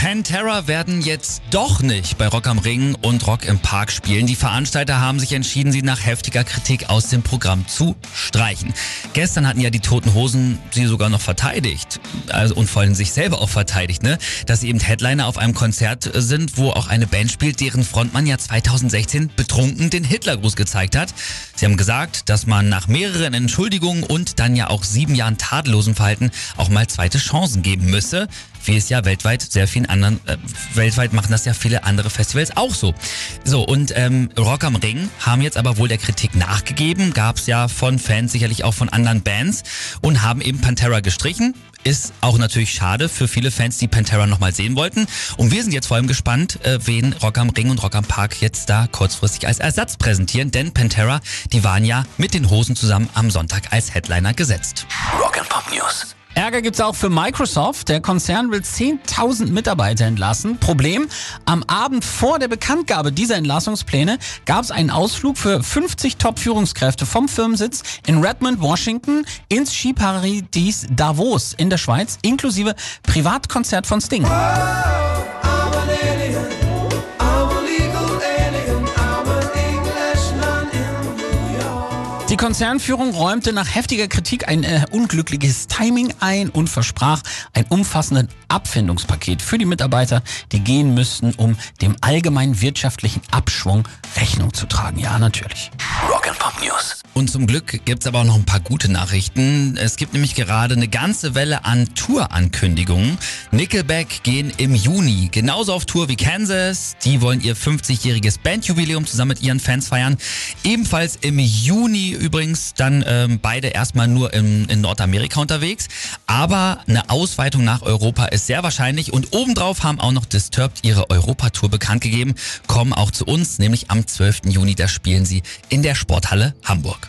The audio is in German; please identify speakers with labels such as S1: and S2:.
S1: Pantera werden jetzt doch nicht bei Rock am Ring und Rock im Park spielen. Die Veranstalter haben sich entschieden, sie nach heftiger Kritik aus dem Programm zu streichen. Gestern hatten ja die Toten Hosen sie sogar noch verteidigt also, und vor allem sich selber auch verteidigt, ne? dass sie eben Headliner auf einem Konzert sind, wo auch eine Band spielt, deren Frontmann ja 2016 betrunken den Hitlergruß gezeigt hat. Sie haben gesagt, dass man nach mehreren Entschuldigungen und dann ja auch sieben Jahren tadellosen Verhalten auch mal zweite Chancen geben müsse wie es ja weltweit sehr vielen anderen, äh, weltweit machen das ja viele andere Festivals auch so. So, und ähm, Rock am Ring haben jetzt aber wohl der Kritik nachgegeben, gab es ja von Fans, sicherlich auch von anderen Bands und haben eben Pantera gestrichen. Ist auch natürlich schade für viele Fans, die Pantera nochmal sehen wollten. Und wir sind jetzt vor allem gespannt, äh, wen Rock am Ring und Rock am Park jetzt da kurzfristig als Ersatz präsentieren. Denn Pantera, die waren ja mit den Hosen zusammen am Sonntag als Headliner gesetzt.
S2: Rock and Pop News.
S3: Ärger gibt's auch für Microsoft. Der Konzern will 10.000 Mitarbeiter entlassen. Problem, am Abend vor der Bekanntgabe dieser Entlassungspläne gab es einen Ausflug für 50 Top-Führungskräfte vom Firmensitz in Redmond, Washington ins Skiparadies Davos in der Schweiz, inklusive Privatkonzert von Sting. Die Konzernführung räumte nach heftiger Kritik ein äh, unglückliches Timing ein und versprach ein umfassendes Abfindungspaket für die Mitarbeiter, die gehen müssten, um dem allgemeinen wirtschaftlichen Abschwung Rechnung zu tragen. Ja, natürlich.
S2: Rock Pop News.
S1: Und zum Glück gibt's aber auch noch ein paar gute Nachrichten. Es gibt nämlich gerade eine ganze Welle an Tour-Ankündigungen. Nickelback gehen im Juni genauso auf Tour wie Kansas. Die wollen ihr 50-jähriges Bandjubiläum zusammen mit ihren Fans feiern. Ebenfalls im Juni übrigens dann ähm, beide erstmal nur im, in Nordamerika unterwegs. Aber eine Ausweitung nach Europa ist sehr wahrscheinlich. Und obendrauf haben auch noch Disturbed ihre Europatour bekannt gegeben. Kommen auch zu uns, nämlich am 12. Juni. Da spielen sie in der Sporthalle Hamburg.